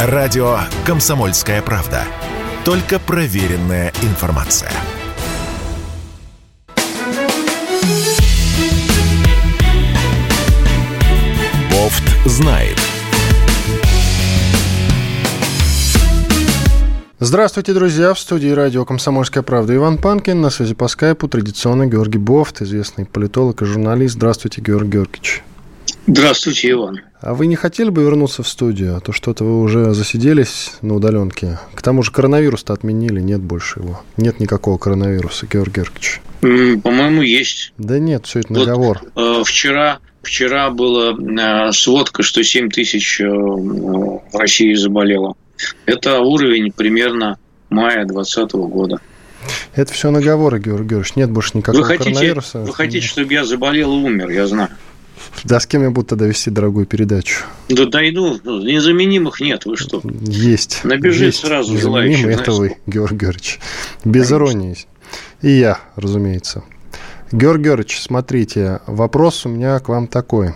Радио «Комсомольская правда». Только проверенная информация. Бофт знает. Здравствуйте, друзья! В студии радио «Комсомольская правда» Иван Панкин. На связи по скайпу традиционно Георгий Бофт, известный политолог и журналист. Здравствуйте, Георгий Георгиевич. Здравствуйте, Иван. А вы не хотели бы вернуться в студию? А то что-то вы уже засиделись на удаленке. К тому же коронавирус-то отменили, нет больше его. Нет никакого коронавируса, Георгий Георгиевич. По-моему, есть. Да нет, все это наговор. Вот, э, вчера, вчера была э, сводка, что 7 тысяч э, в России заболело. Это уровень примерно мая 2020 года. Это все наговоры, Георгий Георгиевич. Нет больше никакого вы хотите, коронавируса. Вы хотите, чтобы я заболел и умер, я знаю. Да с кем я буду тогда вести дорогую передачу? Да дойду. Незаменимых нет, вы что? Есть. Набежит есть. сразу желающих. это вы, Георгий Георгиевич. Без иронии. И я, разумеется. Георгий Георгиевич, смотрите, вопрос у меня к вам такой.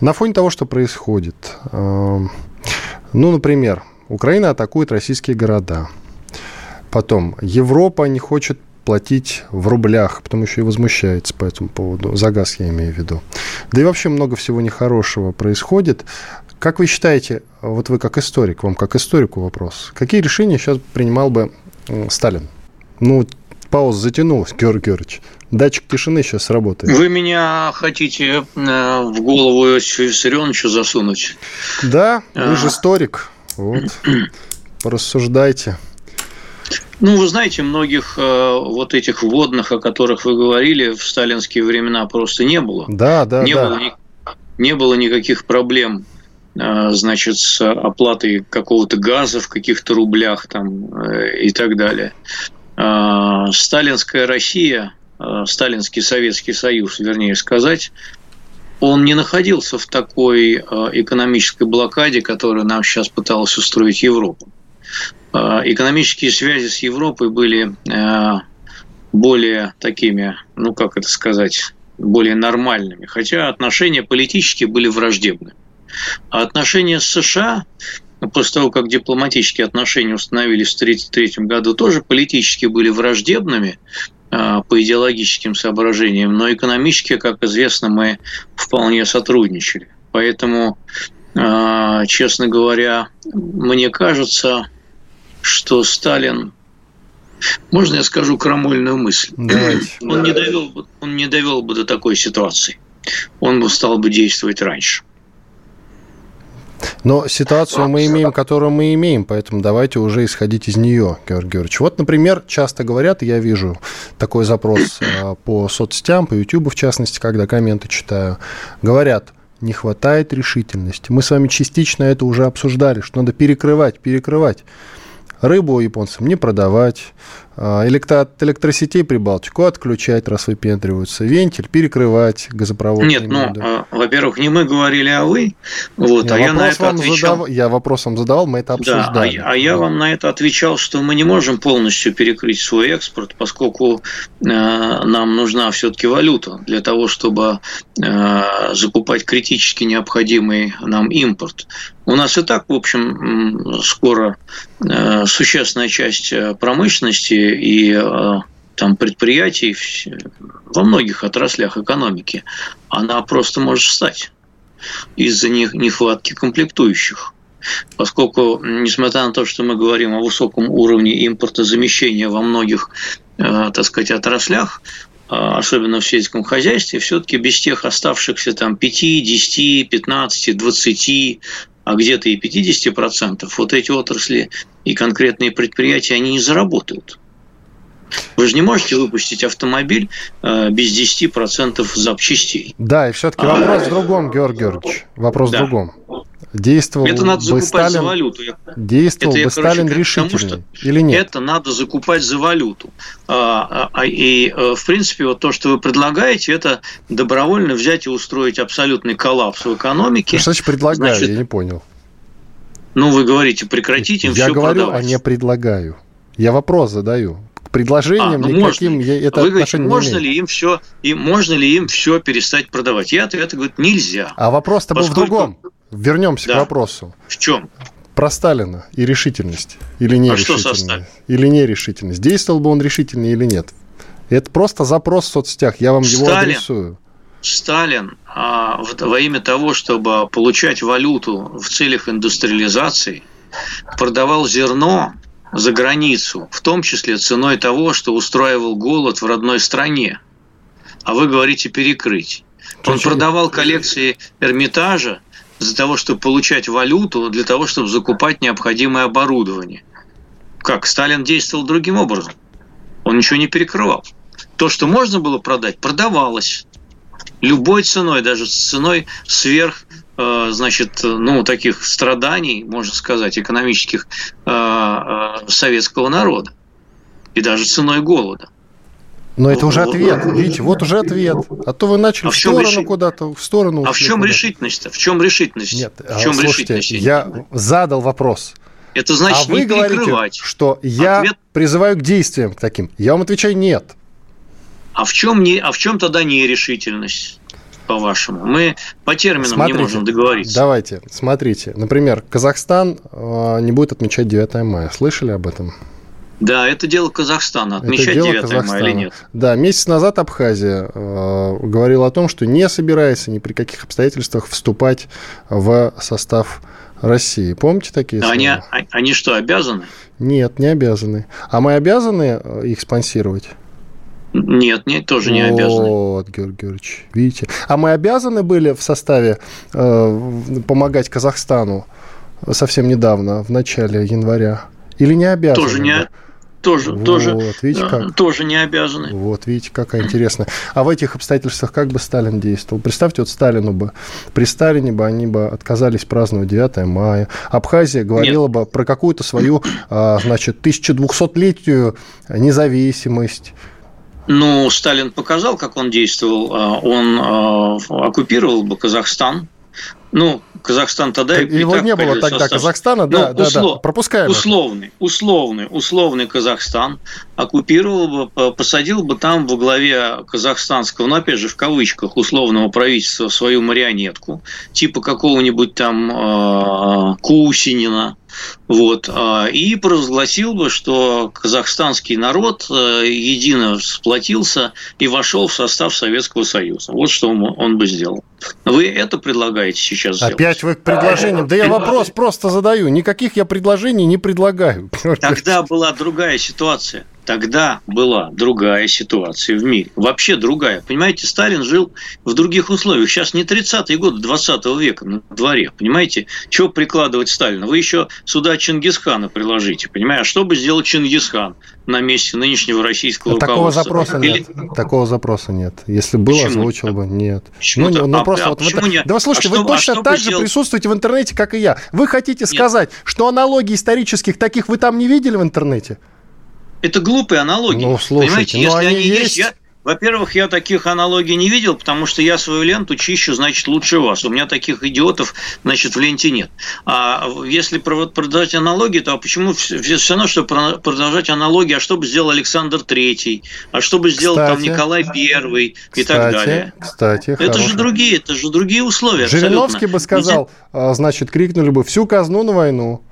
На фоне того, что происходит, э, ну, например, Украина атакует российские города. Потом Европа не хочет платить в рублях, потом еще и возмущается по этому поводу. За газ я имею в виду. Да и вообще много всего нехорошего происходит. Как вы считаете, вот вы как историк, вам как историку вопрос, какие решения сейчас принимал бы Сталин? Ну, пауза затянулась, Георгий Георгиевич. Датчик тишины сейчас работает. Вы меня хотите в голову Виссарионовича засунуть? Да, вы же историк. Вот. Порассуждайте. Ну, вы знаете, многих э, вот этих вводных, о которых вы говорили, в сталинские времена просто не было. Да, да, не да. Было, не было никаких проблем, э, значит, с оплатой какого-то газа в каких-то рублях там э, и так далее. Э, сталинская Россия, э, сталинский Советский Союз, вернее сказать, он не находился в такой э, экономической блокаде, которую нам сейчас пыталась устроить Европа экономические связи с Европой были более такими, ну как это сказать, более нормальными, хотя отношения политические были враждебны. А отношения с США, после того, как дипломатические отношения установились в 1933 году, тоже политически были враждебными по идеологическим соображениям, но экономически, как известно, мы вполне сотрудничали. Поэтому, честно говоря, мне кажется, что Сталин, можно я скажу крамольную мысль? Давайте. Он не довел бы, он не довел бы до такой ситуации. Он бы стал бы действовать раньше. Но ситуацию мы имеем, которую мы имеем, поэтому давайте уже исходить из нее, Георгий Георгиевич. Вот, например, часто говорят, я вижу такой запрос по соцсетям, по YouTube, в частности, когда комменты читаю, говорят, не хватает решительности. Мы с вами частично это уже обсуждали, что надо перекрывать, перекрывать рыбу японцам не продавать, электро от электросетей Прибалтику отключать, раз выпендриваются, вентиль перекрывать, газопровод. Нет, ну, а, во-первых, не мы говорили, а вы. Вот, я а я на это отвечал. Задав... Я вопрос вам задавал, мы это обсуждали. Да, а, а я вам на это отвечал, что мы не можем полностью перекрыть свой экспорт, поскольку э, нам нужна все-таки валюта для того, чтобы э, закупать критически необходимый нам импорт. У нас и так, в общем, скоро э, существенная часть промышленности и там предприятий во многих отраслях экономики, она просто может встать из-за нехватки комплектующих. Поскольку, несмотря на то, что мы говорим о высоком уровне импортозамещения во многих, так сказать, отраслях, особенно в сельском хозяйстве, все-таки без тех оставшихся там 5, 10, 15, 20, а где-то и 50%, вот эти отрасли и конкретные предприятия, они не заработают. Вы же не можете выпустить автомобиль э, без 10% запчастей. Да, и все-таки вопрос а, в другом, Георгий Георгиевич. Вопрос да. в другом. Действовал это надо закупать Сталин, за валюту. Действовал это бы Сталин решительно или нет? Это надо закупать за валюту. А, а, и, в принципе, вот то, что вы предлагаете, это добровольно взять и устроить абсолютный коллапс в экономике. Что значит предлагаю? Значит, я не понял. Ну, вы говорите, прекратите им я все говорю, продавать. а не предлагаю. Я вопрос задаю предложениям а, ну никаким можно. это Вы говорите, можно не ли им все и можно ли им все перестать продавать? Я ответ говорю, нельзя. А вопрос-то был в другом. Вернемся да. к вопросу. В чем? про Сталина и решительность. Или нерешительность. А или нерешительность. Действовал бы он решительно или нет. Это просто запрос в соцсетях. Я вам Сталин, его адресую. Сталин а, во имя того, чтобы получать валюту в целях индустриализации, продавал зерно за границу, в том числе ценой того, что устраивал голод в родной стране. А вы говорите перекрыть. Он продавал коллекции Эрмитажа для того, чтобы получать валюту, для того, чтобы закупать необходимое оборудование. Как? Сталин действовал другим образом. Он ничего не перекрывал. То, что можно было продать, продавалось любой ценой, даже ценой сверх значит, ну, таких страданий, можно сказать, экономических э, э, советского народа. И даже ценой голода. Но это уже ответ, видите, вот уже ответ. А то вы начали а в, в сторону реши... куда-то, в сторону. А в чем решительность-то? В чем решительность? Нет, в чем слушайте, решительность? Я задал вопрос. Это значит а вы не говорите, что я ответ... призываю к действиям таким. Я вам отвечаю нет. А в чем, не, а в чем тогда нерешительность? По-вашему? Мы по терминам смотрите, не можем договориться. Давайте, смотрите. Например, Казахстан э, не будет отмечать 9 мая. Слышали об этом? Да, это дело Казахстана. Отмечать это дело 9 Казахстана. мая или нет? Да, месяц назад Абхазия э, говорила о том, что не собирается ни при каких обстоятельствах вступать в состав России. Помните такие слова? Они, а, они что, обязаны? Нет, не обязаны. А мы обязаны э, их спонсировать? Нет, нет, тоже не обязаны. Вот, Георгий Георгиевич, видите. А мы обязаны были в составе э, помогать Казахстану совсем недавно, в начале января? Или не обязаны? Тоже не, тоже, вот, тоже, видите, как? тоже не обязаны. Вот, видите, какая интересная. А в этих обстоятельствах как бы Сталин действовал? Представьте, вот Сталину бы, при Сталине бы они бы отказались праздновать 9 мая. Абхазия говорила Нет. бы про какую-то свою, а, значит, 1200-летнюю независимость ну, Сталин показал, как он действовал. А, он а, оккупировал бы Казахстан. Ну, Казахстан тогда так, Его не было тогда состав. Казахстана, да, ну, да, услов, да, пропускаем. Условный, условный, условный Казахстан оккупировал бы, посадил бы там во главе казахстанского, ну, опять же, в кавычках, условного правительства свою марионетку, типа какого-нибудь там э, Кусинина, вот, а, и провозгласил бы, что казахстанский народ э, едино сплотился и вошел в состав Советского Союза. Вот что он, он бы сделал. Вы это предлагаете сейчас сделать? Опять вы к предложениям. Да я вопрос просто задаю. Никаких я предложений не предлагаю. Тогда была другая ситуация тогда была другая ситуация в мире. Вообще другая. Понимаете, Сталин жил в других условиях. Сейчас не 30-е годы 20 века на дворе. Понимаете, чего прикладывать Сталина? Вы еще сюда Чингисхана приложите. Понимаете, а что бы сделал Чингисхан на месте нынешнего российского а Такого запроса Или... нет. Такого запроса нет. Если было, почему озвучил бы. Нет. Почему ну, ну, а, просто а вот почему не... Да вы слушайте, а вы что, точно а так же сделал... присутствуете в интернете, как и я. Вы хотите нет. сказать, что аналогий исторических таких вы там не видели в интернете? Это глупые аналогии. Ну, слушайте, Понимаете, ну, если они, они есть, есть я, во-первых, я таких аналогий не видел, потому что я свою ленту чищу, значит, лучше вас. У меня таких идиотов, значит, в ленте нет. А если продолжать аналогии, то почему все, все равно, что продолжать аналогии, а что бы сделал Александр Третий, а что бы сделал кстати, там Николай Первый и кстати, так далее. Кстати, Это хороший. же другие, это же другие условия. Жириновский абсолютно. бы сказал, Ведь... значит, крикнули бы всю казну на войну.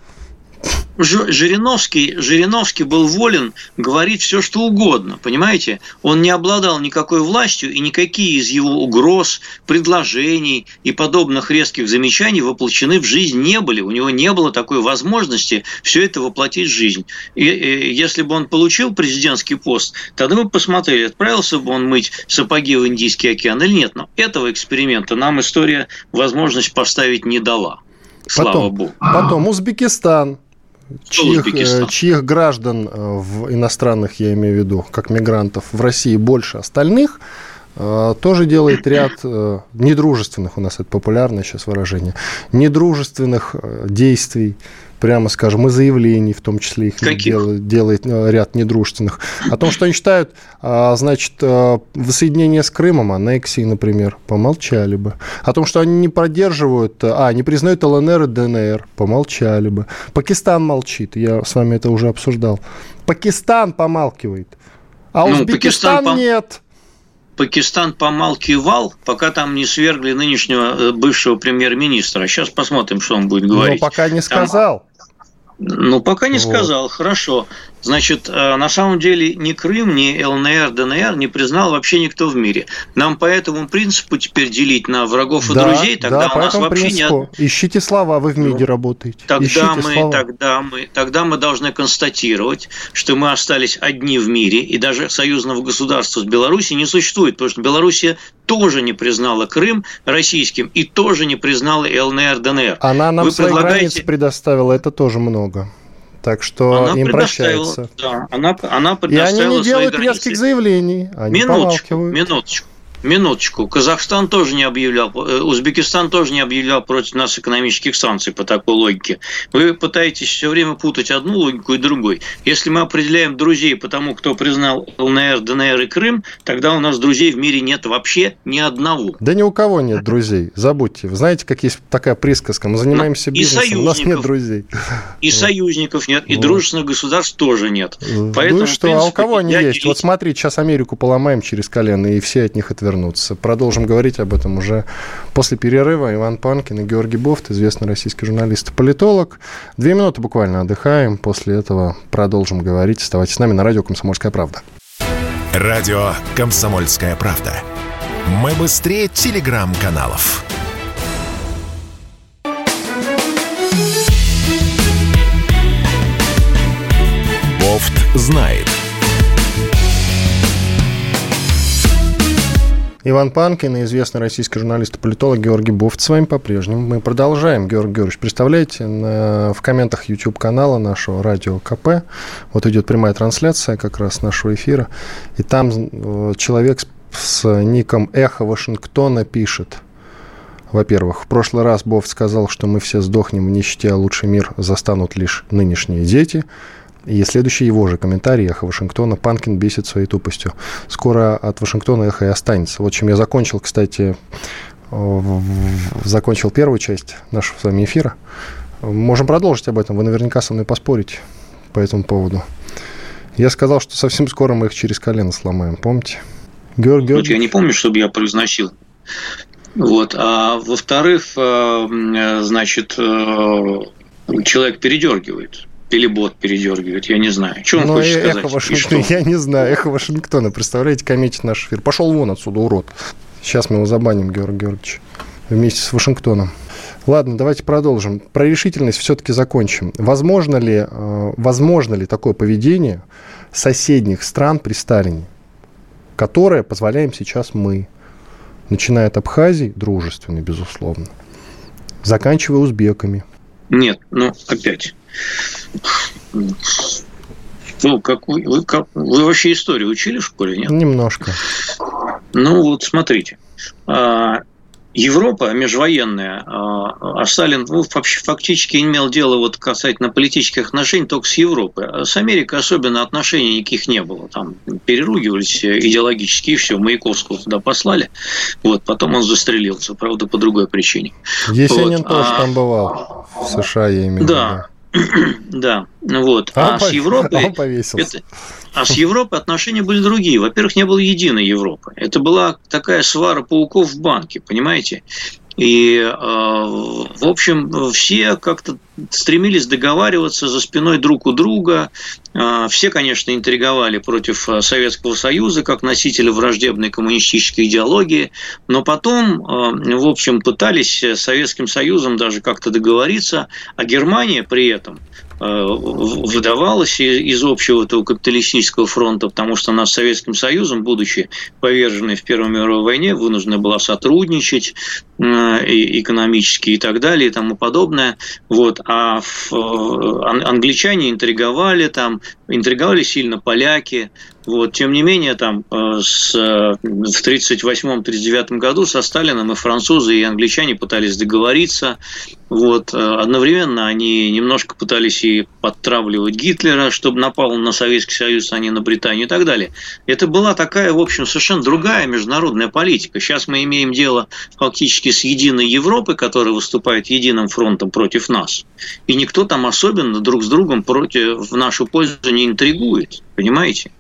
Жириновский, Жириновский был волен говорить все, что угодно, понимаете? Он не обладал никакой властью, и никакие из его угроз, предложений и подобных резких замечаний воплощены в жизнь не были. У него не было такой возможности все это воплотить в жизнь. И, и если бы он получил президентский пост, тогда мы посмотрели, отправился бы он мыть сапоги в Индийский океан или нет. Но этого эксперимента нам история возможность поставить не дала. Слава потом, Богу. Потом Узбекистан чьих, э, чьих граждан э, в иностранных, я имею в виду, как мигрантов, в России больше остальных, э, тоже делает ряд недружественных, у нас это популярное сейчас выражение, недружественных действий прямо скажем, и заявлений, в том числе их делает, делает э, ряд недружественных, о том, что они считают, а, значит, э, воссоединение с Крымом, аннексии, например, помолчали бы. О том, что они не поддерживают, э, а, не признают ЛНР и ДНР, помолчали бы. Пакистан молчит, я с вами это уже обсуждал. Пакистан помалкивает, а ну, Узбекистан Пакистан нет. Пакистан помалкивал, пока там не свергли нынешнего бывшего премьер-министра. Сейчас посмотрим, что он будет говорить. Но пока не сказал. Ну, пока не вот. сказал. Хорошо. Значит, э, на самом деле ни Крым, ни ЛНР, ДНР не признал вообще никто в мире. Нам по этому принципу теперь делить на врагов и да, друзей, тогда да, у нас вообще принципу. не... Ищите слова, вы в МИДе ну, работаете. Тогда Ищите мы, слова. тогда, мы, тогда мы должны констатировать, что мы остались одни в мире, и даже союзного государства с Беларусью не существует, потому что Белоруссия тоже не признала Крым российским и тоже не признала ЛНР, ДНР. Она нам вы свои предлагаете... границы предоставила, это тоже много. Так что она им прощается. Да, она, она предоставила И они не делают резких заявлений. Они минуточку, минуточку. Минуточку. Казахстан тоже не объявлял, э, Узбекистан тоже не объявлял против нас экономических санкций по такой логике. Вы пытаетесь все время путать одну логику и другой. Если мы определяем друзей по тому, кто признал ЛНР, ДНР и Крым, тогда у нас друзей в мире нет вообще ни одного. Да ни у кого нет друзей, забудьте. Вы знаете, как есть такая присказка, мы занимаемся и бизнесом, у нас нет друзей. И союзников нет, и дружественных государств тоже нет. Поэтому, ну что, принципе, а у кого они есть? Вот смотрите, сейчас Америку поломаем через колено, и все от них отвернутся вернуться. Продолжим говорить об этом уже после перерыва. Иван Панкин и Георгий Бофт, известный российский журналист и политолог. Две минуты буквально отдыхаем. После этого продолжим говорить. Оставайтесь с нами на радио «Комсомольская правда». Радио «Комсомольская правда». Мы быстрее телеграм-каналов. Бофт знает. Иван Панкин и известный российский журналист и политолог Георгий Буфт с вами по-прежнему. Мы продолжаем. Георгий Георгиевич, представляете, в комментах YouTube-канала нашего радио КП вот идет прямая трансляция как раз нашего эфира, и там э, человек с ником «Эхо Вашингтона» пишет – во-первых, в прошлый раз Бофт сказал, что мы все сдохнем в нищете, а лучший мир застанут лишь нынешние дети. И следующий его же комментарий «Эхо Вашингтона». Панкин бесит своей тупостью. Скоро от Вашингтона эхо и останется. Вот чем я закончил, кстати, закончил первую часть нашего с вами эфира. Можем продолжить об этом. Вы наверняка со мной поспорите по этому поводу. Я сказал, что совсем скоро мы их через колено сломаем. Помните? Георг, Георг... Я не помню, чтобы я произносил. Вот. А во-вторых, э, значит, э, человек передергивает или бот передергивает, я не знаю. Что он Но ну, хочет эхо сказать? Вашингтона, я не знаю, эхо Вашингтона, представляете, комментит наш эфир. Пошел вон отсюда, урод. Сейчас мы его забаним, Георгий Георгиевич, вместе с Вашингтоном. Ладно, давайте продолжим. Про решительность все-таки закончим. Возможно ли, э, возможно ли такое поведение соседних стран при Сталине, которое позволяем сейчас мы, начиная от Абхазии, дружественной, безусловно, заканчивая узбеками? Нет, ну опять ну, как вы, вы, как, вы вообще историю учили в школе, нет? Немножко. Ну, вот смотрите. А, Европа межвоенная, а, а Сталин ну, вообще фактически имел дело вот касательно политических отношений только с Европой. А с Америкой особенно отношений никаких не было. Там переругивались идеологически, и все, Маяковского туда послали. Вот, потом он застрелился, правда, по другой причине. Есенин вот. тоже а... там бывал, в США, я имею в виду. Да, да, вот. А, а с Европой... Повесился. а с Европой отношения были другие. Во-первых, не было единой Европы. Это была такая свара пауков в банке, понимаете? И, э, в общем, все как-то стремились договариваться за спиной друг у друга. Э, все, конечно, интриговали против э, Советского Союза как носителя враждебной коммунистической идеологии, но потом, в общем, пытались с Советским Союзом даже как-то договориться, а Германия при этом – выдавалось из общего этого капиталистического фронта, потому что она с Советским Союзом, будучи поверженной в Первой мировой войне, вынуждена была сотрудничать э, экономически и так далее и тому подобное. Вот. А э, англичане интриговали там, интриговали сильно поляки, вот. Тем не менее, там, с, в 1938-1939 году со Сталином и французы, и англичане пытались договориться. Вот. Одновременно они немножко пытались и подтравливать Гитлера, чтобы напал на Советский Союз, а не на Британию и так далее. Это была такая, в общем, совершенно другая международная политика. Сейчас мы имеем дело фактически с единой Европой, которая выступает единым фронтом против нас. И никто там особенно друг с другом против, в нашу пользу не интригует. Понимаете?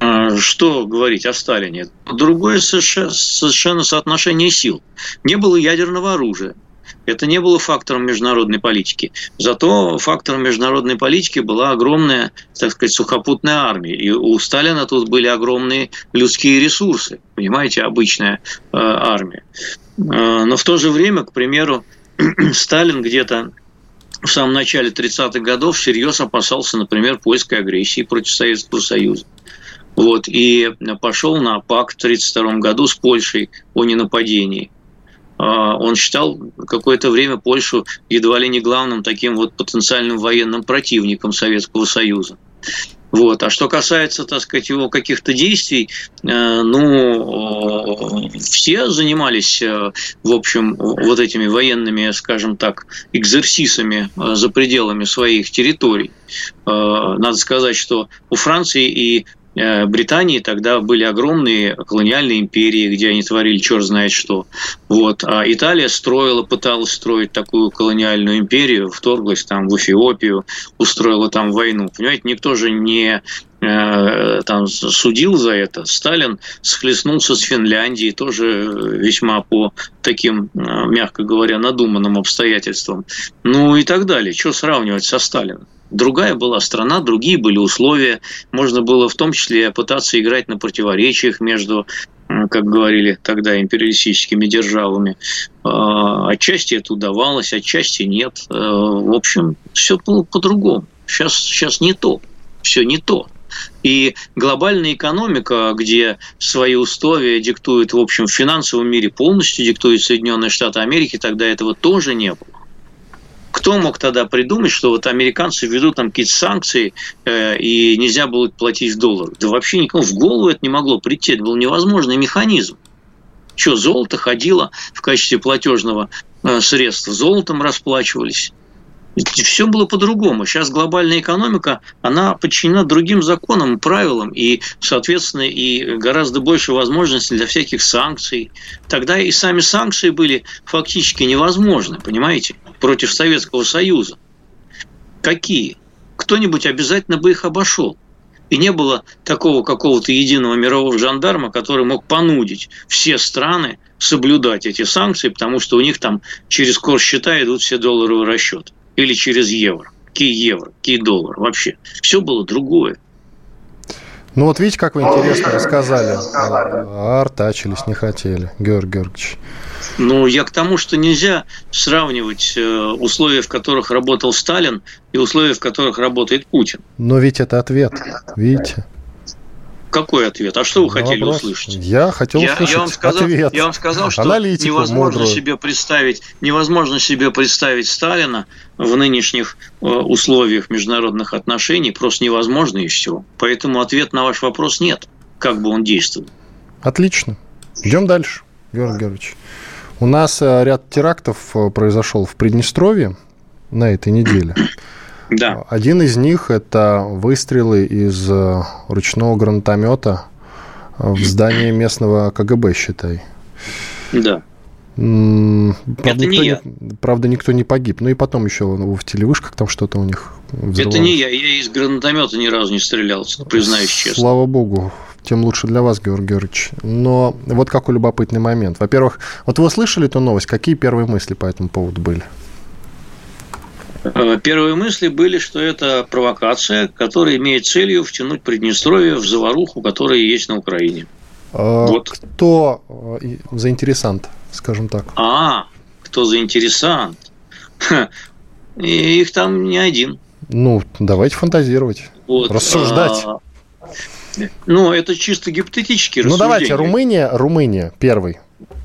А, что говорить о Сталине? Другое совершенно соотношение сил. Не было ядерного оружия. Это не было фактором международной политики. Зато фактором международной политики была огромная, так сказать, сухопутная армия. И у Сталина тут были огромные людские ресурсы, понимаете, обычная э, армия. Э, но в то же время, к примеру, Сталин где-то в самом начале 30-х годов всерьез опасался, например, польской агрессии против Советского Союза. Вот, и пошел на пакт в 1932 году с Польшей о ненападении. А, он считал какое-то время Польшу едва ли не главным таким вот потенциальным военным противником Советского Союза. Вот. А что касается, так сказать, его каких-то действий, э, ну, все занимались, э, в общем, вот этими военными, скажем так, экзерсисами э, за пределами своих территорий. Надо сказать, что у Франции и Э, Британии тогда были огромные колониальные империи, где они творили черт знает что. Вот. А Италия строила, пыталась строить такую колониальную империю, вторглась там в Эфиопию, устроила там войну. Понимаете, никто же не э, там судил за это. Сталин схлестнулся с Финляндией тоже весьма по таким, э, мягко говоря, надуманным обстоятельствам. Ну и так далее. Что сравнивать со Сталином? Другая была страна, другие были условия. Можно было в том числе пытаться играть на противоречиях между как говорили тогда, империалистическими державами. А, отчасти это удавалось, отчасти нет. А, в общем, все было по-другому. Сейчас, сейчас не то. Все не то. И глобальная экономика, где свои условия диктует, в общем, в финансовом мире полностью диктует Соединенные Штаты Америки, тогда этого тоже не было. Кто мог тогда придумать, что вот американцы ведут там какие-то санкции э, и нельзя будет платить в долларах? Да вообще никому в голову это не могло прийти. Это был невозможный механизм. Что, золото ходило в качестве платежного э, средства, золотом расплачивались. Все было по-другому. Сейчас глобальная экономика, она подчинена другим законам, правилам, и, соответственно, и гораздо больше возможностей для всяких санкций. Тогда и сами санкции были фактически невозможны, понимаете? против Советского Союза. Какие? Кто-нибудь обязательно бы их обошел. И не было такого какого-то единого мирового жандарма, который мог понудить все страны соблюдать эти санкции, потому что у них там через курс счета идут все долларовые расчеты. Или через евро. Какие евро, какие доллары вообще. Все было другое. Ну вот видите, как вы интересно рассказали. А артачились, не хотели, Георгий Георгиевич. Ну, я к тому, что нельзя сравнивать э, условия, в которых работал Сталин, и условия, в которых работает Путин. Но ведь это ответ, видите? Какой ответ? А что вы хотели вопрос. услышать? Я хотел я, услышать я вам сказал, ответ. Я вам сказал, что Аналитику невозможно мудрую. себе представить, невозможно себе представить Сталина в нынешних э, условиях международных отношений, просто невозможно и все. Поэтому ответ на ваш вопрос нет, как бы он действовал. Отлично. Идем дальше, Георгий Георгиевич. У нас э, ряд терактов э, произошел в Приднестровье на этой неделе. Да. Один из них – это выстрелы из э, ручного гранатомета в здание местного КГБ, считай. Да. Правда, это никто не, я. Не, правда, никто не погиб. Ну и потом еще в телевышках там что-то у них взорвалось. Это не я. Я из гранатомета ни разу не стрелял, признаюсь честно. Слава богу тем лучше для вас, Георгий Георгиевич. Но вот какой любопытный момент. Во-первых, вот вы слышали эту новость, какие первые мысли по этому поводу были? Э, первые мысли были, что это провокация, которая имеет целью втянуть Приднестровье в заваруху, которая есть на Украине. А, вот. Кто э, заинтересант, скажем так? А, кто заинтересант? Их там не один. Ну, давайте фантазировать, вот. рассуждать. А, ну, это чисто гипотетические Ну, давайте, Румыния, Румыния первый.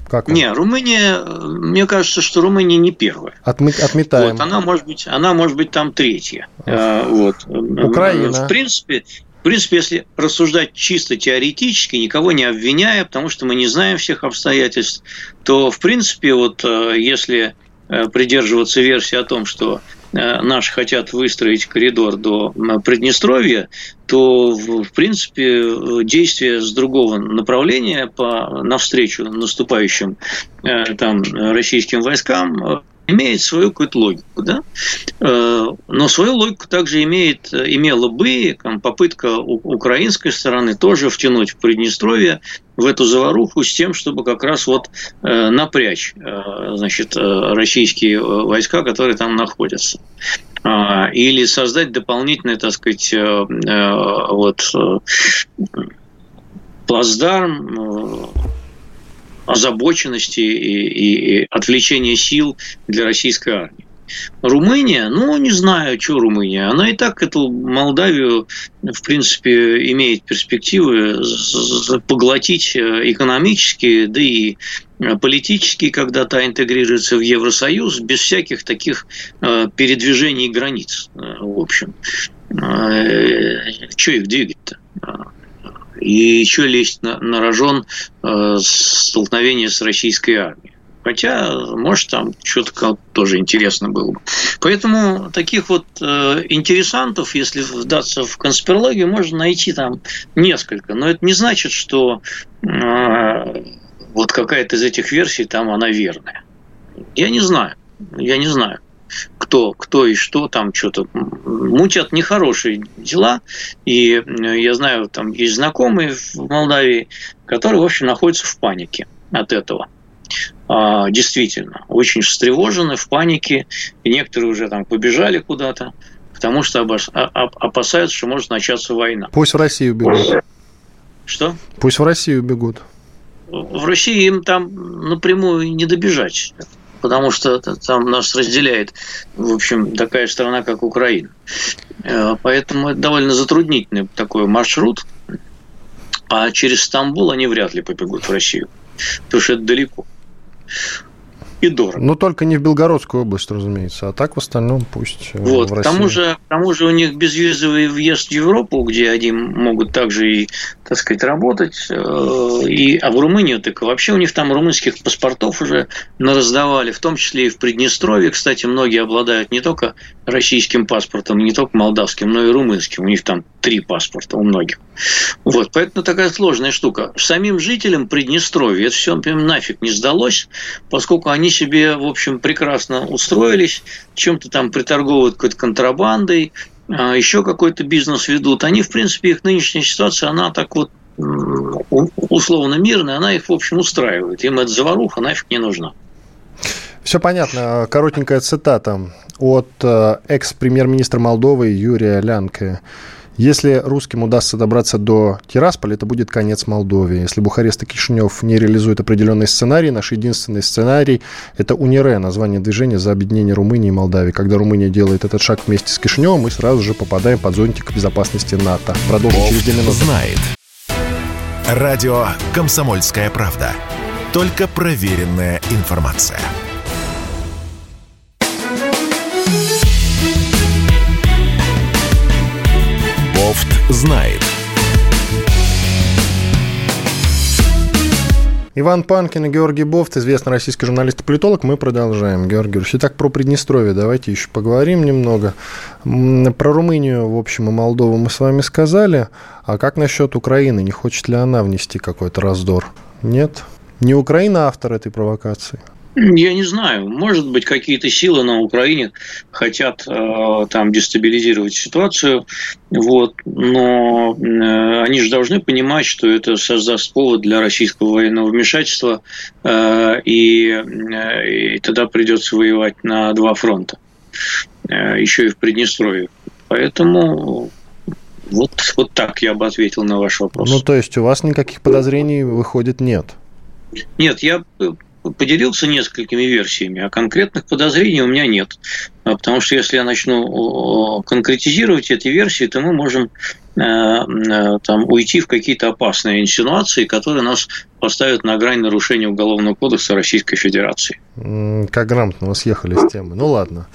Как не, Румыния, мне кажется, что Румыния не первая. Отмы, отметаем. Вот, она может быть, она может быть там третья. А, вот. Украина. В принципе, в принципе, если рассуждать чисто теоретически, никого не обвиняя, потому что мы не знаем всех обстоятельств, то, в принципе, вот э, если э, придерживаться версии о том, что Э, наши хотят выстроить коридор до Приднестровья, то, в принципе, действия с другого направления по, навстречу наступающим э, там, российским войскам э, имеет свою какую-то логику. Да? Но но свою логику также имеет, имела бы там, попытка украинской стороны тоже втянуть в Приднестровье в эту заваруху с тем, чтобы как раз вот э, напрячь э, значит, российские войска, которые там находятся. А, или создать дополнительное, так сказать, вот, плацдарм озабоченности и, и отвлечения сил для российской армии. Румыния, ну, не знаю, что Румыния. Она и так эту Молдавию, в принципе, имеет перспективы поглотить э, экономически, да и э, политически, когда та интегрируется в Евросоюз, без всяких таких э, передвижений границ, в общем. Что их двигать-то? И еще лезть на, на рожон э, столкновения с российской армией. Хотя, может, там что-то тоже интересно было бы. Поэтому таких вот э, интересантов, если вдаться в конспирологию, можно найти там несколько. Но это не значит, что э, вот какая-то из этих версий там она верная. Я не знаю. Я не знаю кто, кто и что там что-то мутят нехорошие дела. И я знаю, там есть знакомые в Молдавии, которые, в общем, находятся в панике от этого. А, действительно, очень встревожены, в панике, и некоторые уже там побежали куда-то, потому что опасаются, что может начаться война. Пусть в Россию бегут. Что? Пусть в Россию бегут. В России им там напрямую не добежать потому что там нас разделяет, в общем, такая страна, как Украина. Э, поэтому это довольно затруднительный такой маршрут. А через Стамбул они вряд ли побегут в Россию, потому что это далеко и дорого. Ну, только не в Белгородскую область, разумеется, а так в остальном пусть э, вот. в России. К тому, же, к тому же у них безвизовый въезд в Европу, где они могут также и, так сказать, работать. Э, и, а в Румынию так вообще у них там румынских паспортов уже раздавали, в том числе и в Приднестровье. Кстати, многие обладают не только российским паспортом, не только молдавским, но и румынским. У них там три паспорта у многих. Вот, поэтому такая сложная штука. Самим жителям Приднестровья это все нафиг не сдалось, поскольку они себе, в общем, прекрасно устроились, чем-то там приторговывают какой-то контрабандой, еще какой-то бизнес ведут. Они, в принципе, их нынешняя ситуация, она так вот условно мирная, она их, в общем, устраивает. Им эта заваруха нафиг не нужна. Все понятно. Коротенькая цитата от э, экс-премьер-министра Молдовы Юрия Лянке. Если русским удастся добраться до Тирасполя, это будет конец Молдове. Если Бухарест и Кишинев не реализуют определенный сценарий, наш единственный сценарий – это УНИРЕ, название движения за объединение Румынии и Молдавии. Когда Румыния делает этот шаг вместе с Кишиневым, мы сразу же попадаем под зонтик безопасности НАТО. Продолжим через 2 минуты. знает. Радио «Комсомольская правда». Только проверенная информация. Знает. Иван Панкин и Георгий Бофт, известный российский журналист и политолог. Мы продолжаем. Георгий Георгиевич, итак, про Приднестровье давайте еще поговорим немного. Про Румынию, в общем, и Молдову мы с вами сказали. А как насчет Украины? Не хочет ли она внести какой-то раздор? Нет? Не Украина автор этой провокации? Я не знаю. Может быть, какие-то силы на Украине хотят э, там дестабилизировать ситуацию, вот, но э, они же должны понимать, что это создаст повод для российского военного вмешательства, э, и, э, и тогда придется воевать на два фронта, э, еще и в Приднестровье. Поэтому вот, вот так я бы ответил на ваш вопрос. Ну, то есть у вас никаких подозрений, выходит, нет? Нет, я поделился несколькими версиями, а конкретных подозрений у меня нет. А потому что если я начну конкретизировать эти версии, то мы можем э, э, там, уйти в какие-то опасные инсинуации, которые нас поставят на грань нарушения Уголовного кодекса Российской Федерации. Как грамотно вы съехали с темы. Ну ладно.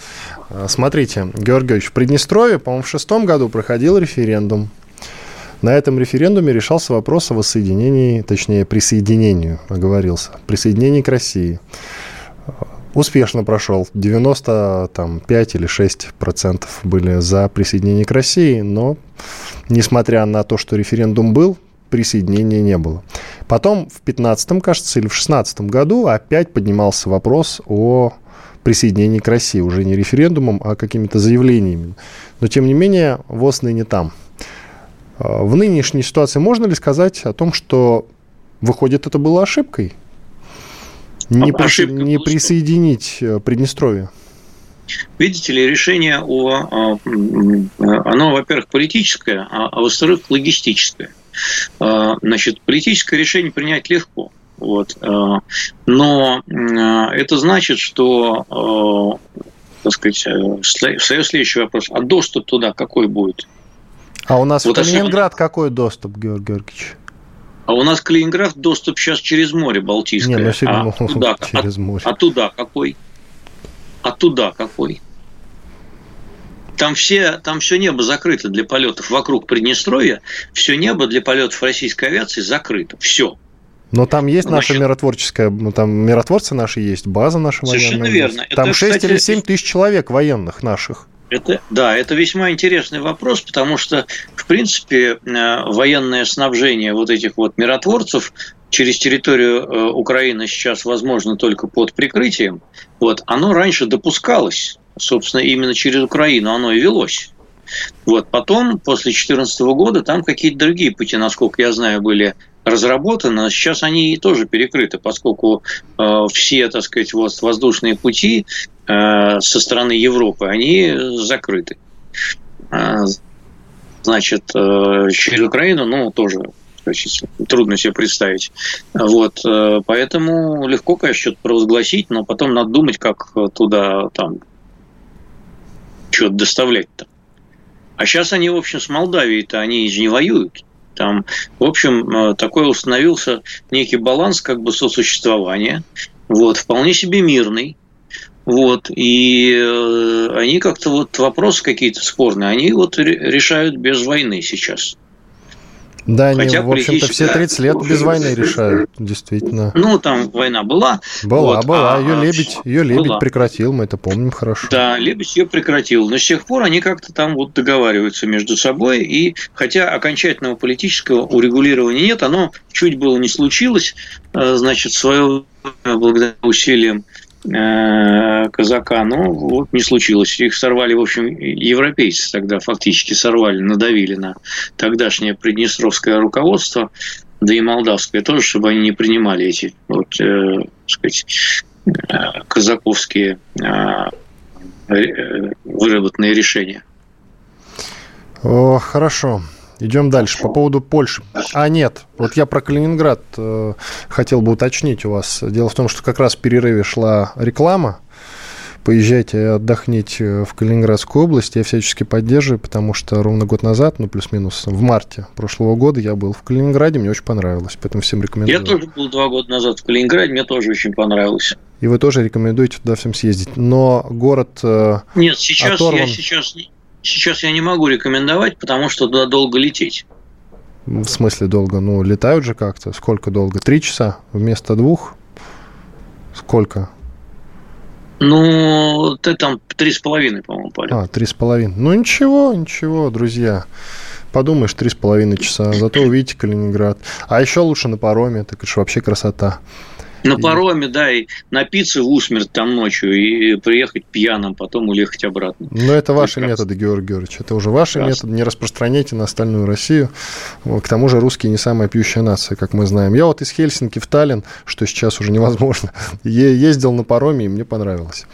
А, смотрите, Георгиевич, в Приднестровье, по-моему, в шестом году проходил референдум на этом референдуме решался вопрос о воссоединении, точнее, присоединению, оговорился, присоединении к России. Успешно прошел. 95 или 6 процентов были за присоединение к России, но, несмотря на то, что референдум был, присоединения не было. Потом в 15 кажется, или в 16 году опять поднимался вопрос о присоединения к России. Уже не референдумом, а какими-то заявлениями. Но, тем не менее, ВОЗ ныне там. А, в нынешней ситуации можно ли сказать о том, что, выходит, это было ошибкой? Не, при, не присоединить э, Приднестровье? Видите ли, решение о, оно, во-первых, политическое, а, а во-вторых, логистическое. А, значит, политическое решение принять легко. Вот. А, но это значит, что, так сказать, встает следующий вопрос. А доступ туда какой будет? А у нас вот в Калининград особенно... какой доступ, Георгий Георгиевич? А у нас Калининград доступ сейчас через море Балтийское. Не, ну, а, туда, через море. А, а туда какой? А туда какой? Там, все, там все небо закрыто для полетов вокруг Приднестровья, все небо для полетов российской авиации закрыто. Все. Но там есть Значит, наша миротворческая, ну, там миротворцы наши есть, база наша военная. Совершенно верно. Там это, 6 кстати, или 7 тысяч человек военных наших. Это, да, это весьма интересный вопрос, потому что, в принципе, э, военное снабжение вот этих вот миротворцев через территорию э, Украины сейчас возможно только под прикрытием, вот, оно раньше допускалось, собственно, именно через Украину оно и велось. Вот, потом, после 2014 года, там какие-то другие пути, насколько я знаю, были разработаны, сейчас они тоже перекрыты, поскольку э, все, так сказать, вот воздушные пути э, со стороны Европы, они закрыты. Э, значит, э, через Украину, ну, тоже трудно себе представить. Вот, э, поэтому легко, конечно, что-то провозгласить, но потом надо думать, как туда там что-то доставлять-то. А сейчас они, в общем, с Молдавией-то они же не воюют. Там, в общем, э, такой установился некий баланс как бы сосуществования, вот, вполне себе мирный, вот, и э, они как-то вот вопросы какие-то спорные, они вот решают без войны сейчас. Да, они, Хотя в общем-то, все 30 лет без войны решают, действительно. Ну, там война была. Была, вот, была. А, ее лебедь, ее лебедь была. прекратил, мы это помним хорошо. Да, лебедь ее прекратил. Но с тех пор они как-то там вот договариваются между собой. И хотя окончательного политического урегулирования нет, оно чуть было не случилось, э, значит, свое благодаря усилиям Э, казака, но вот не случилось. Их сорвали, в общем, европейцы тогда фактически сорвали, надавили на тогдашнее приднестровское руководство, да и молдавское тоже, чтобы они не принимали эти вот, э, сказать, э, казаковские э, э, выработанные решения. О, хорошо. Идем дальше. По поводу Польши. А, нет. Вот я про Калининград э, хотел бы уточнить у вас. Дело в том, что как раз в перерыве шла реклама. Поезжайте отдохните в Калининградскую область. Я всячески поддерживаю, потому что ровно год назад, ну плюс-минус в марте прошлого года я был в Калининграде, мне очень понравилось, поэтому всем рекомендую. Я тоже был два года назад в Калининграде, мне тоже очень понравилось. И вы тоже рекомендуете туда всем съездить. Но город э, Нет, сейчас оторван... я сейчас сейчас я не могу рекомендовать, потому что туда долго лететь. В смысле долго? Ну, летают же как-то. Сколько долго? Три часа вместо двух? Сколько? Ну, ты там три с половиной, по-моему, полет. А, три с половиной. Ну, ничего, ничего, друзья. Подумаешь, три с половиной часа. Зато увидите Калининград. А еще лучше на пароме. Так это же вообще красота. На пароме, да, и напиться в усмерть там ночью и приехать пьяным, потом уехать обратно. Но это ваши Прекрасно. методы, Георгий Георгиевич. Это уже ваши Прекрасно. методы. Не распространяйте на остальную Россию. К тому же русские не самая пьющая нация, как мы знаем. Я вот из Хельсинки в Таллин, что сейчас уже невозможно, ездил на пароме, и мне понравилось.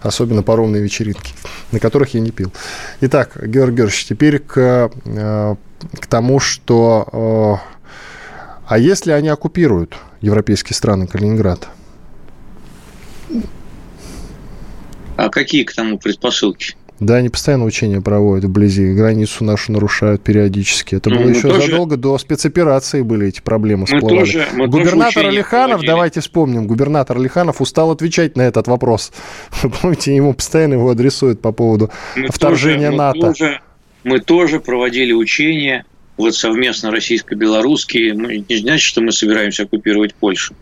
Особенно паромные вечеринки, на которых я не пил. Итак, Георгий Георгиевич, теперь к, э, к тому, что... А если они оккупируют европейские страны Калининград. А какие к тому предпосылки? Да, они постоянно учения проводят вблизи, границу нашу нарушают периодически. Это ну, было еще тоже... задолго до спецоперации были эти проблемы всплывали. Мы тоже, мы губернатор Алиханов, давайте вспомним, губернатор Алиханов устал отвечать на этот вопрос. Вы помните, ему постоянно его адресуют по поводу мы вторжения тоже, НАТО. Мы тоже, мы тоже проводили учения вот совместно российско-белорусские, ну, не значит, что мы собираемся оккупировать Польшу.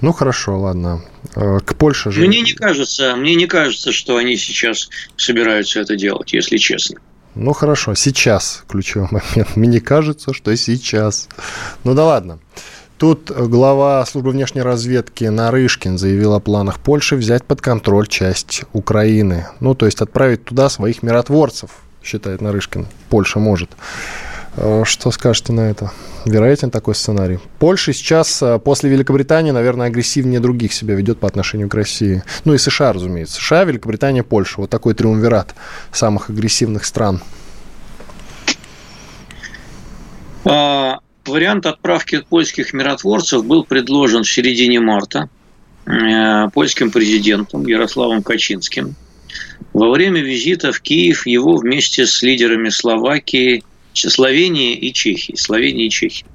Ну хорошо, ладно. Э, к Польше же. Мне не кажется, мне не кажется, что они сейчас собираются это делать, если честно. Ну хорошо, сейчас ключевой момент. Мне не кажется, что сейчас. Ну да ладно. Тут глава службы внешней разведки Нарышкин заявил о планах Польши взять под контроль часть Украины. Ну, то есть отправить туда своих миротворцев, считает Нарышкин. Польша может. Э, что скажете на это? Вероятен такой сценарий? Польша сейчас э, после Великобритании, наверное, агрессивнее других себя ведет по отношению к России. Ну и США, разумеется. США, Великобритания, Польша. Вот такой триумвират самых агрессивных стран. А, вариант отправки польских миротворцев был предложен в середине марта э, польским президентом Ярославом Качинским. Во время визита в Киев его вместе с лидерами Словакии – Словении и Чехии. Словении и Чехии.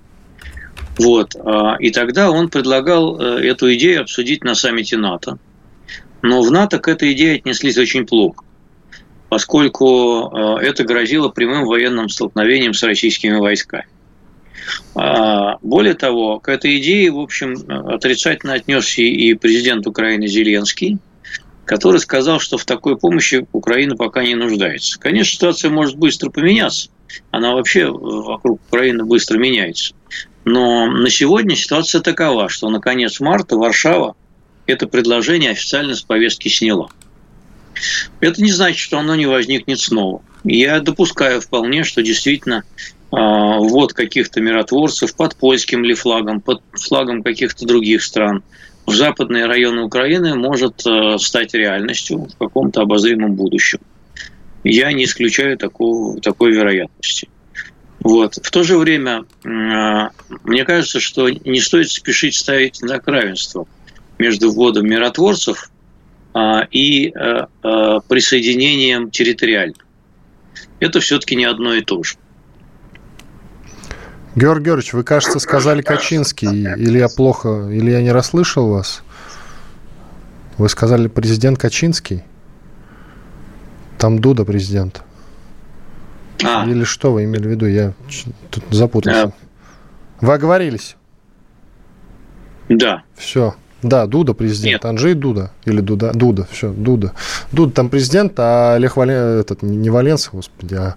Вот. А, и тогда он предлагал э, эту идею обсудить на саммите НАТО. Но в НАТО к этой идее отнеслись очень плохо, поскольку э, это грозило прямым военным столкновением с российскими войсками. А, более того, к этой идее, в общем, отрицательно отнесся и президент Украины Зеленский, который сказал, что в такой помощи Украина пока не нуждается. Конечно, ситуация может быстро поменяться – она вообще вокруг Украины быстро меняется. Но на сегодня ситуация такова, что на конец марта Варшава это предложение официально с повестки сняла. Это не значит, что оно не возникнет снова. Я допускаю вполне, что действительно а, ввод каких-то миротворцев под польским ли флагом, под флагом каких-то других стран в западные районы Украины может а, стать реальностью в каком-то обозримом будущем я не исключаю такого, такой вероятности. Вот. В то же время, а, мне кажется, что не стоит спешить ставить знак равенства между вводом миротворцев а, и а, присоединением территориально. Это все-таки не одно и то же. Георгий Георгиевич, вы, кажется, сказали Качинский, или я плохо, или я не расслышал вас? Вы сказали президент Качинский? Там Дуда президент. А. Или что вы имели в виду? Я тут запутался. А. Вы оговорились? Да. Все. Да, Дуда президент. Нет. Анжей Дуда. Или Дуда. Дуда. Все, Дуда. Дуда там президент, а Лех Вален... этот, не Валенцев, господи, а,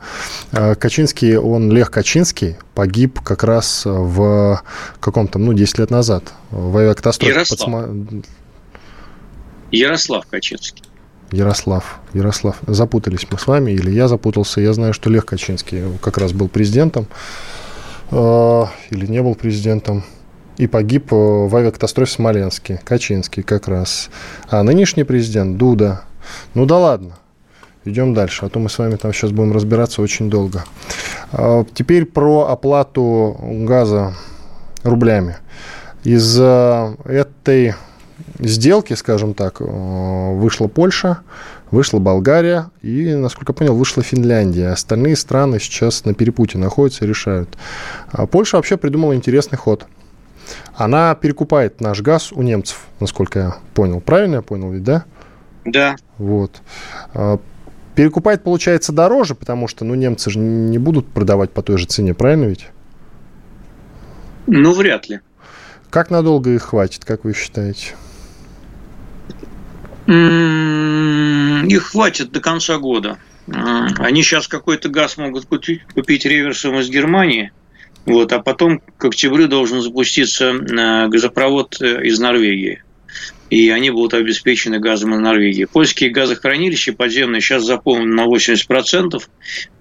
а Качинский, он, Лех Качинский, погиб как раз в каком-то, ну, 10 лет назад. В авиакатастрофе. Ярослав. Под... Ярослав Качинский. Ярослав. Ярослав. Запутались мы с вами, или я запутался. Я знаю, что Лех Качинский как раз был президентом, э, или не был президентом, и погиб э, в авиакатастрофе в Смоленске. Качинский как раз. А нынешний президент Дуда. Ну да ладно. Идем дальше, а то мы с вами там сейчас будем разбираться очень долго. Э, теперь про оплату газа рублями. Из-за этой сделки, скажем так, э, вышла Польша, вышла Болгария и, насколько я понял, вышла Финляндия. Остальные страны сейчас на перепуте находятся и решают. А Польша вообще придумала интересный ход. Она перекупает наш газ у немцев, насколько я понял. Правильно я понял ведь, да? Да. Вот. А, перекупает, получается, дороже, потому что, ну, немцы же не будут продавать по той же цене, правильно ведь? Ну, вряд ли. Как надолго их хватит, как вы считаете? Их хватит до конца года. Они сейчас какой-то газ могут купить, купить реверсом из Германии, вот, а потом к октябрю должен запуститься э, газопровод э, из Норвегии и они будут обеспечены газом из Норвегии. Польские газохранилища подземные сейчас заполнены на 80%,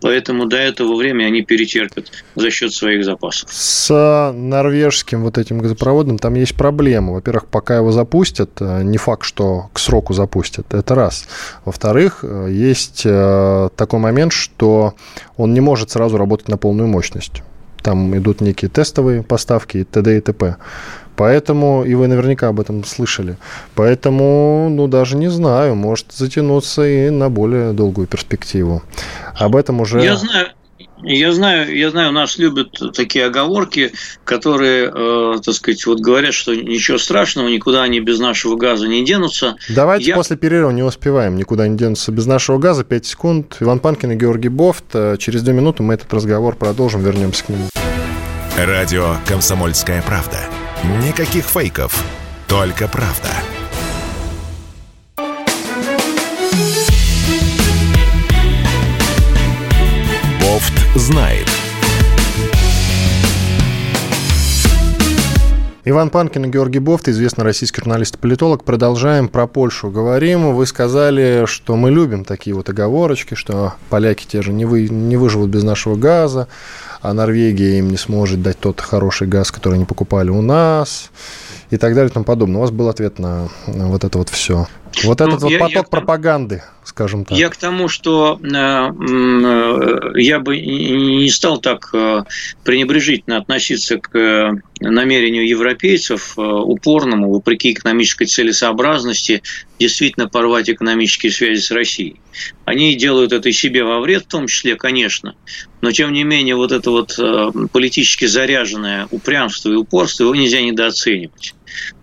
поэтому до этого времени они перетерпят за счет своих запасов. С норвежским вот этим газопроводом там есть проблема. Во-первых, пока его запустят, э, не факт, что к сроку запустят. Это раз. Во-вторых, э, есть э, такой момент, что он не может сразу работать на полную мощность. Там идут некие тестовые поставки и т.д. и т.п. Поэтому, и вы наверняка об этом слышали, поэтому, ну, даже не знаю, может затянуться и на более долгую перспективу. Об этом уже... Я знаю, я знаю, я знаю, нас любят такие оговорки, которые, э, так сказать, вот говорят, что ничего страшного, никуда они без нашего газа не денутся. Давайте я... после перерыва не успеваем, никуда не денутся без нашего газа. 5 секунд. Иван Панкин и Георгий Бофт. Э, через две минуты мы этот разговор продолжим, вернемся к нему. Радио «Комсомольская правда». Никаких фейков, только правда. Бофт знает. Иван Панкин и Георгий Бофт, известный российский журналист и политолог. Продолжаем про Польшу говорим. Вы сказали, что мы любим такие вот оговорочки, что поляки те же не, вы, не выживут без нашего газа, а Норвегия им не сможет дать тот хороший газ, который они покупали у нас и так далее и тому подобное. У вас был ответ на, вот это вот все. Вот ну, этот вот поток я, пропаганды, скажем так. Я к тому, что э, э, я бы не стал так э, пренебрежительно относиться к намерению европейцев упорному, вопреки экономической целесообразности, действительно порвать экономические связи с Россией. Они делают это и себе во вред, в том числе, конечно, но тем не менее вот это вот политически заряженное упрямство и упорство его нельзя недооценивать.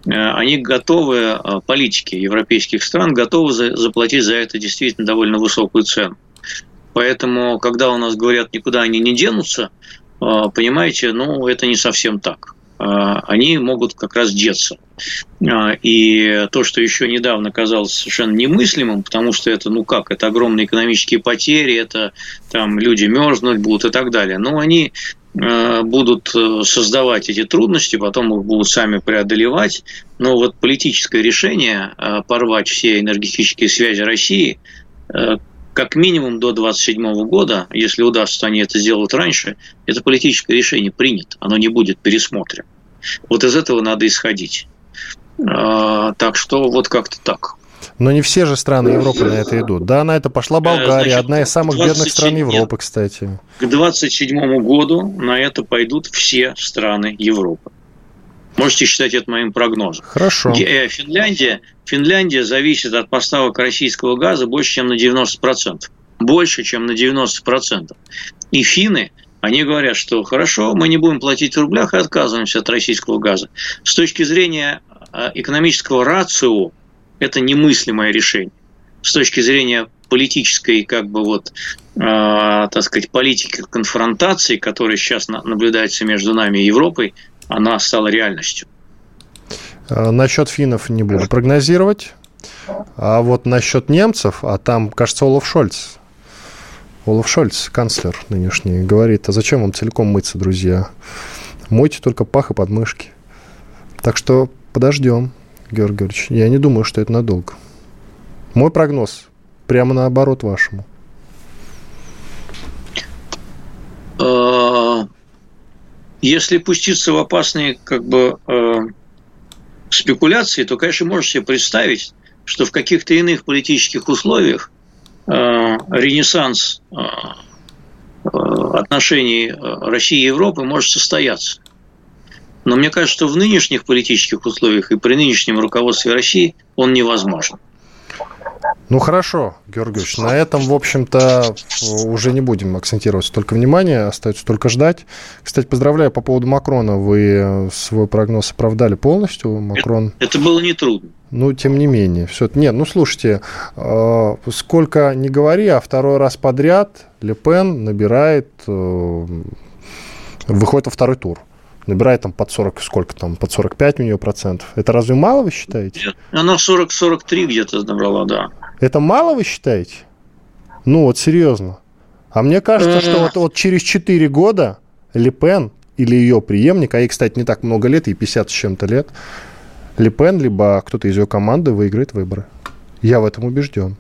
Э, они готовы, э, политики европейских стран готовы заплатить за это действительно довольно высокую цену. Поэтому, когда у нас говорят, никуда они не денутся, э, понимаете, ну, это не совсем так. Они могут как раз деться. И то, что еще недавно казалось совершенно немыслимым, потому что это, ну как, это огромные экономические потери, это там люди мерзнуть будут и так далее. Но они будут э, создавать эти трудности, потом их будут сами преодолевать. Но вот политическое решение э, порвать все энергетические связи России как минимум до 27 года, если удастся они это сделать раньше, это политическое решение принято, оно не будет пересмотрено. Вот из этого надо исходить. Так что вот как-то так. Но не все же страны Европы на это идут. Да, на это пошла э, Болгария, Значит, одна из самых 27, бедных стран Европы, кстати. К 27 году на это пойдут все страны Европы. Можете считать это моим прогнозом. Хорошо. Э, Финляндия, Финляндия зависит от поставок российского газа больше, чем на 90%. Больше, чем на 90%. И финны, они говорят, что хорошо, мы не будем платить в рублях и отказываемся от российского газа. С точки зрения э, экономического рацио, это немыслимое решение. С точки зрения политической, как бы вот, э, так сказать, политики конфронтации, которая сейчас наблюдается между нами и Европой, она стала реальностью. А, насчет финнов не буду прогнозировать. А вот насчет немцев, а там, кажется, Олаф Шольц, Олаф Шольц, канцлер нынешний, говорит, а зачем вам целиком мыться, друзья? Мойте только пах и подмышки. Так что подождем. Георгий Георгиевич. Я не думаю, что это надолго. Мой прогноз прямо наоборот вашему. А, если пуститься в опасные как бы а, спекуляции, то, конечно, можешь себе представить, что в каких-то иных политических условиях а, ренессанс отношений России и Европы может состояться. Но мне кажется, что в нынешних политических условиях и при нынешнем руководстве России он невозможен. Ну хорошо, Георгиевич, на этом, в общем-то, уже не будем акцентировать столько внимания, остается только ждать. Кстати, поздравляю по поводу Макрона. Вы свой прогноз оправдали полностью. Макрон... Это, это было нетрудно. Ну, тем не менее. Все. Нет, ну слушайте, э, сколько не говори, а второй раз подряд Ле Пен набирает, э, выходит во второй тур набирает там под 40, сколько там, под 45 у нее процентов. Это разве мало вы считаете? Нет, она 40-43 где-то набрала, да. Это мало вы считаете? Ну вот серьезно. А мне кажется, что вот, вот через 4 года Лепен или ее преемник, а ей, кстати, не так много лет, ей 50 с чем-то лет, Лепен, либо кто-то из ее команды выиграет выборы. Я в этом убежден.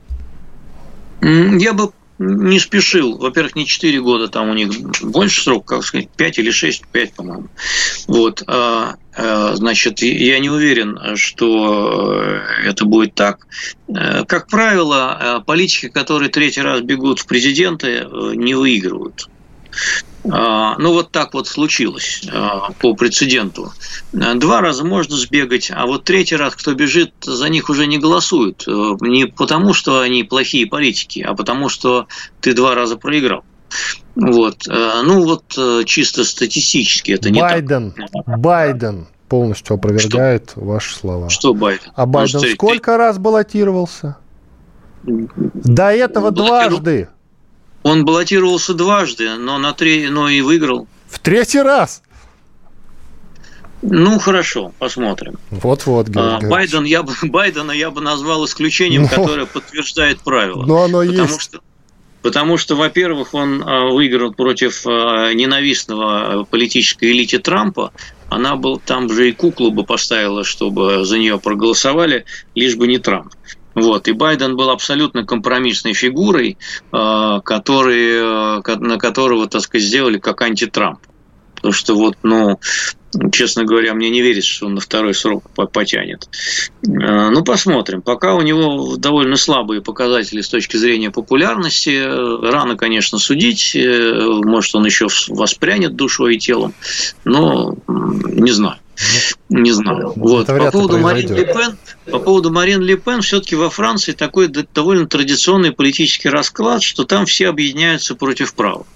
Я бы не спешил. Во-первых, не 4 года, там у них больше срок, как сказать, 5 или 6, 5, по-моему. Вот. А, а, значит, я не уверен, что это будет так. Э, как правило, э, политики, которые третий раз бегут в президенты, э, не выигрывают. А, ну, вот так вот случилось а, по прецеденту. Два раза можно сбегать, а вот третий раз, кто бежит, за них уже не голосуют. Э, не потому, что они плохие политики, а потому, что ты два раза проиграл. Вот. Ну, вот э, чисто статистически это не Байден, так. Байден полностью опровергает что? ваши слова. Что Байден? А Байден Может, сколько ты... раз баллотировался? До этого дважды. Он баллотировался дважды, но, на три, но и выиграл. В третий раз? Ну, хорошо, посмотрим. Вот-вот, а, Байден, я бы, Байдена я бы назвал исключением, но... Ну. которое подтверждает правила. Но оно потому есть. Что, Потому что, во-первых, он выиграл против ненавистного политической элиты Трампа, она был, там же и куклу бы поставила, чтобы за нее проголосовали, лишь бы не Трамп. Вот. И Байден был абсолютно компромиссной фигурой, который, на которого, так сказать, сделали как антитрамп. Потому что вот, ну, честно говоря, мне не верится, что он на второй срок потянет. Э, ну, посмотрим. Пока у него довольно слабые показатели с точки зрения популярности. Рано, конечно, судить. Э, может, он еще воспрянет душой и телом. Но не знаю. Не знаю. Вот. По поводу Марин Ле Пен, по поводу Марин Ле Пен, все-таки во Франции такой довольно традиционный политический расклад, что там все объединяются против правых.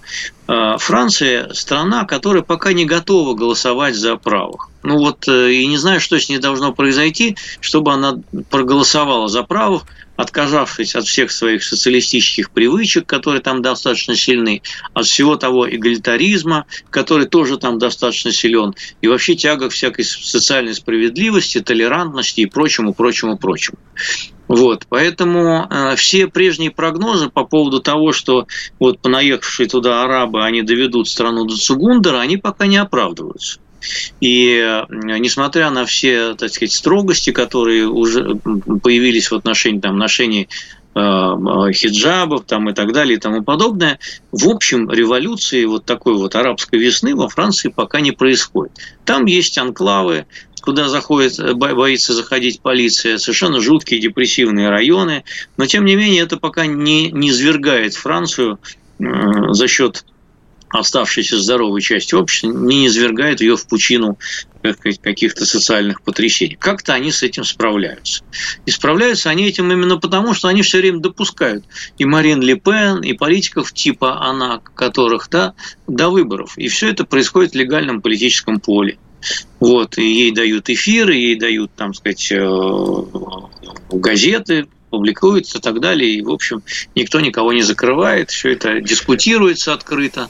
А, Франция – страна, которая пока не готова голосовать за правых. Ну вот, э, и не знаю, что с ней должно произойти, чтобы она проголосовала за правых, отказавшись от всех своих социалистических привычек, которые там достаточно сильны, от всего того эгалитаризма, который тоже там достаточно силен, и вообще тяга всякой социальной справедливости, толерантности и прочему, прочему, прочему. Вот, поэтому э, все прежние прогнозы по поводу того, что вот понаехавшие туда арабы, они доведут страну до Цугундера, они пока не оправдываются. И э, несмотря на все, так сказать, строгости, которые уже появились в отношении там, ношения э, э, хиджабов там, и так далее и тому подобное, в общем, революции вот такой вот арабской весны во Франции пока не происходит. Там есть анклавы, куда заходит, боится заходить полиция, совершенно жуткие депрессивные районы, но тем не менее это пока не, не свергает Францию за счет оставшейся здоровой части общества не низвергает ее в пучину каких-то социальных потрясений. Как-то они с этим справляются. И справляются они этим именно потому, что они все время допускают и Марин Ле Пен, и политиков типа она, которых да, до выборов. И все это происходит в легальном политическом поле. Вот, и ей дают эфиры, ей дают, там сказать, э, газеты, публикуется и так далее. И, в общем, никто никого не закрывает, все это дискутируется открыто.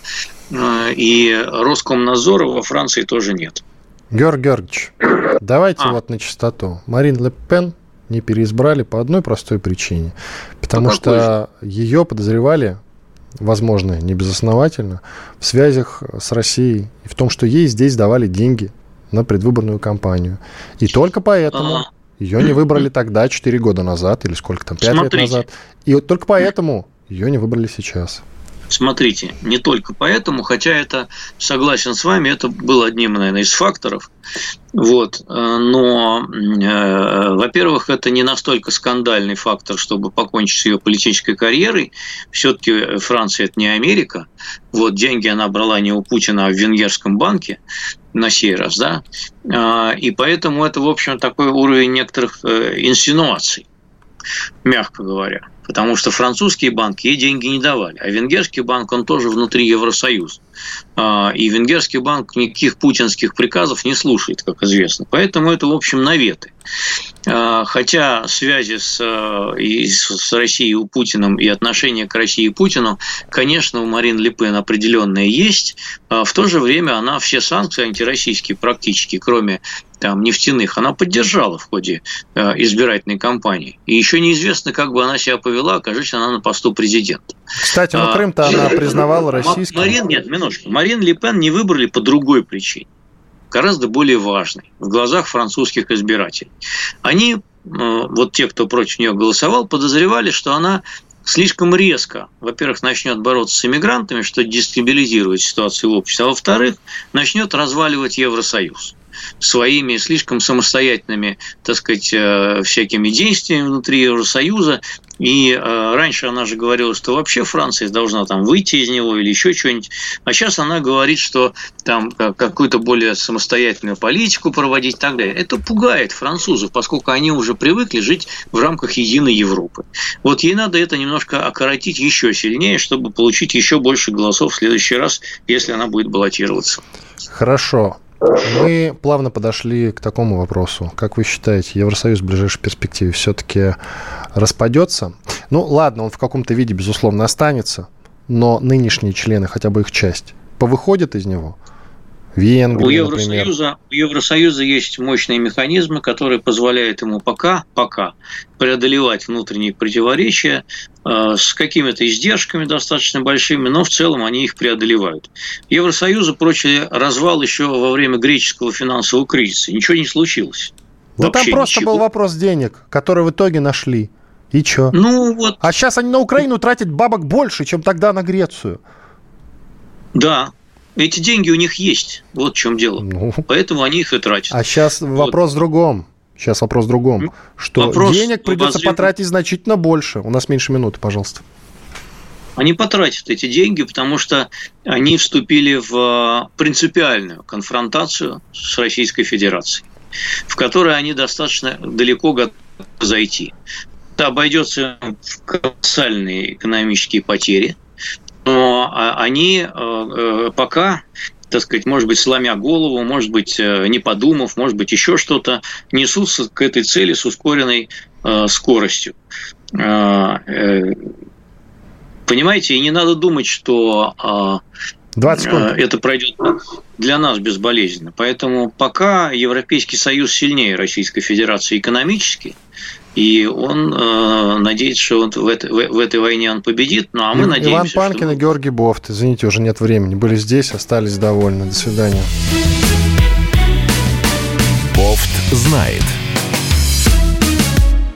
Э, и Роскомнадзора во Франции тоже нет. Георг Георгиевич, давайте а. вот на чистоту. Марин Ле Пен не переизбрали по одной простой причине. Потому по что ее подозревали, возможно, не безосновательно, в связях с Россией и в том, что ей здесь давали деньги на предвыборную кампанию. И только поэтому а. Ее не выбрали тогда, 4 года назад, или сколько там, 5 Смотрите. лет назад. И вот только поэтому ее не выбрали сейчас. Смотрите, не только поэтому, хотя это, согласен с вами, это был одним, наверное, из факторов. Вот. Но, э, во-первых, это не настолько скандальный фактор, чтобы покончить с ее политической карьерой. Все-таки Франция – это не Америка. Вот деньги она брала не у Путина, а в венгерском банке на сей раз, да. А, и поэтому это, в общем, такой уровень некоторых э, инсинуаций, мягко говоря потому что французские банки ей деньги не давали, а венгерский банк, он тоже внутри Евросоюза. А, и венгерский банк никаких путинских приказов не слушает, как известно. Поэтому это, в общем, наветы. А, хотя связи с, э, и с Россией у Путиным и отношения к России и Путину, конечно, у Марин Ле Пен определенные есть. А в то же время она все санкции антироссийские практически, кроме там, нефтяных, она поддержала в ходе э, избирательной кампании. И еще неизвестно, как бы она себя повела, окажись она на посту президента. Кстати, ну Крым-то она признавала российским. Марин, нет, минуточку. Марин Ле Пен не выбрали по другой причине гораздо более важной в глазах французских избирателей. Они, э, вот те, кто против нее голосовал, подозревали, что она слишком резко, во-первых, начнет бороться с иммигрантами, что дестабилизирует ситуацию в обществе, а во-вторых, начнет разваливать Евросоюз своими слишком самостоятельными, так сказать, э, всякими действиями внутри Евросоюза. И э, раньше она же говорила, что вообще Франция должна там выйти из него или еще что-нибудь. А сейчас она говорит, что там какую-то более самостоятельную политику проводить и так далее. Это пугает французов, поскольку они уже привыкли жить в рамках единой Европы. Вот ей надо это немножко окоротить еще сильнее, чтобы получить еще больше голосов в следующий раз, если она будет баллотироваться. Хорошо. Мы плавно подошли к такому вопросу. Как вы считаете, Евросоюз в ближайшей перспективе все-таки распадется? Ну, ладно, он в каком-то виде, безусловно, останется, но нынешние члены, хотя бы их часть, повыходят из него? Венгрия, у Евросоюза, у Евросоюза есть мощные механизмы, которые позволяют ему пока, пока преодолевать внутренние противоречия э, с какими-то издержками достаточно большими, но в целом они их преодолевают. Евросоюзу прочили развал еще во время греческого финансового кризиса. Ничего не случилось. Да там просто ничего. был вопрос денег, который в итоге нашли. И что? Ну вот. А сейчас они на Украину тратят бабок больше, чем тогда на Грецию. Да, эти деньги у них есть. Вот в чем дело. Ну, Поэтому они их и тратят. А сейчас вот. вопрос в другом. Сейчас вопрос в другом. Что вопрос денег придется обозрим... потратить значительно больше. У нас меньше минуты, пожалуйста. Они потратят эти деньги, потому что они вступили в принципиальную конфронтацию с Российской Федерацией, в которой они достаточно далеко готовы зайти. Это обойдется в колоссальные экономические потери, но а, они э, э, пока так сказать, может быть, сломя голову, может быть, э, не подумав, может быть, еще что-то, несутся к этой цели с ускоренной скоростью. Понимаете, и не надо думать, что 20 секунд. это пройдет для нас безболезненно. Поэтому пока Европейский Союз сильнее Российской Федерации экономически, и он э, надеется, что вот в, это, в, в этой войне он победит. Ну, а мы надеемся, Иван Панкин что... и Георгий Бофт. Извините, уже нет времени. Были здесь, остались довольны. До свидания. Бофт знает.